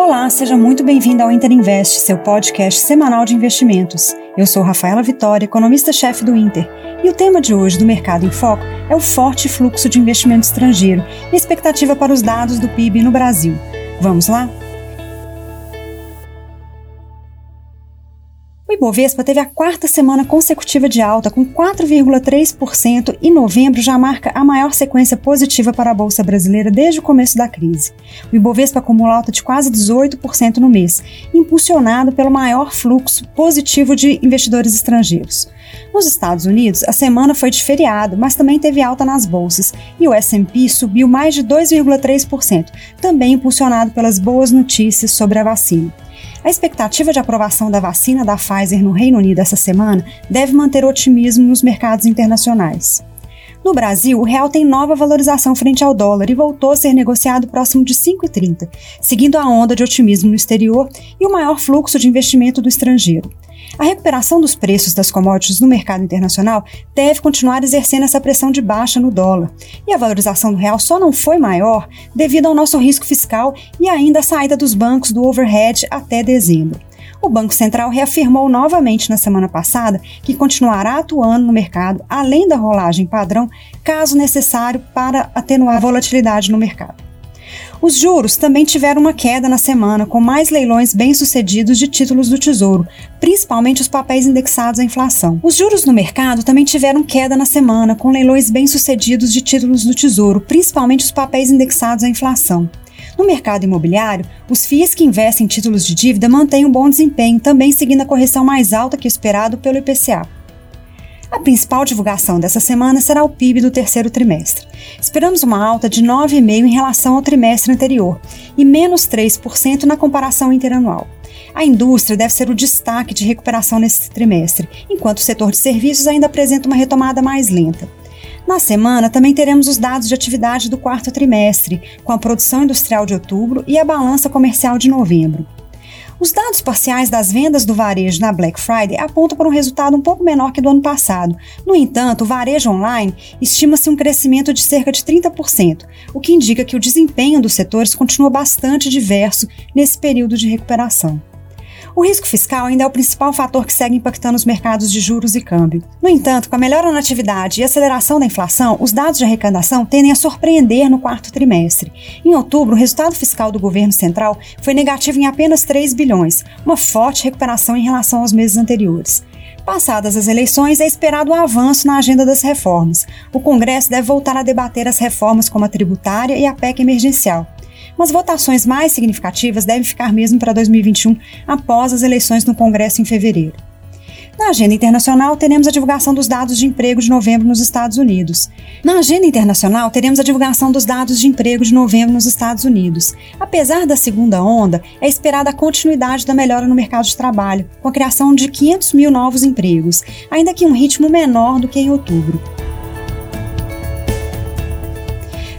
Olá, seja muito bem-vindo ao Inter Invest, seu podcast semanal de investimentos. Eu sou Rafaela Vitória, economista-chefe do Inter, e o tema de hoje do Mercado em Foco é o forte fluxo de investimento estrangeiro e expectativa para os dados do PIB no Brasil. Vamos lá? Ibovespa teve a quarta semana consecutiva de alta, com 4,3% e novembro já marca a maior sequência positiva para a Bolsa Brasileira desde o começo da crise. O Ibovespa acumula alta de quase 18% no mês, impulsionado pelo maior fluxo positivo de investidores estrangeiros. Nos Estados Unidos, a semana foi de feriado, mas também teve alta nas bolsas, e o S&P subiu mais de 2,3%, também impulsionado pelas boas notícias sobre a vacina. A expectativa de aprovação da vacina da Pfizer no Reino Unido essa semana deve manter otimismo nos mercados internacionais. No Brasil, o real tem nova valorização frente ao dólar e voltou a ser negociado próximo de 5,30, seguindo a onda de otimismo no exterior e o maior fluxo de investimento do estrangeiro. A recuperação dos preços das commodities no mercado internacional deve continuar exercendo essa pressão de baixa no dólar. E a valorização do real só não foi maior devido ao nosso risco fiscal e ainda a saída dos bancos do overhead até dezembro. O Banco Central reafirmou novamente na semana passada que continuará atuando no mercado além da rolagem padrão, caso necessário para atenuar a volatilidade no mercado. Os juros também tiveram uma queda na semana, com mais leilões bem-sucedidos de títulos do Tesouro, principalmente os papéis indexados à inflação. Os juros no mercado também tiveram queda na semana, com leilões bem-sucedidos de títulos do Tesouro, principalmente os papéis indexados à inflação. No mercado imobiliário, os FIIs que investem em títulos de dívida mantêm um bom desempenho, também seguindo a correção mais alta que esperado pelo IPCA. A principal divulgação dessa semana será o PIB do terceiro trimestre. Esperamos uma alta de 9,5% em relação ao trimestre anterior e menos 3% na comparação interanual. A indústria deve ser o destaque de recuperação nesse trimestre, enquanto o setor de serviços ainda apresenta uma retomada mais lenta. Na semana, também teremos os dados de atividade do quarto trimestre, com a produção industrial de outubro e a balança comercial de novembro. Os dados parciais das vendas do varejo na Black Friday apontam para um resultado um pouco menor que do ano passado. No entanto, o varejo online estima-se um crescimento de cerca de 30%, o que indica que o desempenho dos setores continua bastante diverso nesse período de recuperação. O risco fiscal ainda é o principal fator que segue impactando os mercados de juros e câmbio. No entanto, com a melhora na atividade e aceleração da inflação, os dados de arrecadação tendem a surpreender no quarto trimestre. Em outubro, o resultado fiscal do governo central foi negativo em apenas 3 bilhões, uma forte recuperação em relação aos meses anteriores. Passadas as eleições, é esperado um avanço na agenda das reformas. O Congresso deve voltar a debater as reformas como a tributária e a PEC emergencial mas votações mais significativas devem ficar mesmo para 2021, após as eleições no Congresso em fevereiro. Na agenda internacional, teremos a divulgação dos dados de emprego de novembro nos Estados Unidos. Na agenda internacional, teremos a divulgação dos dados de emprego de novembro nos Estados Unidos. Apesar da segunda onda, é esperada a continuidade da melhora no mercado de trabalho, com a criação de 500 mil novos empregos, ainda que em um ritmo menor do que em outubro.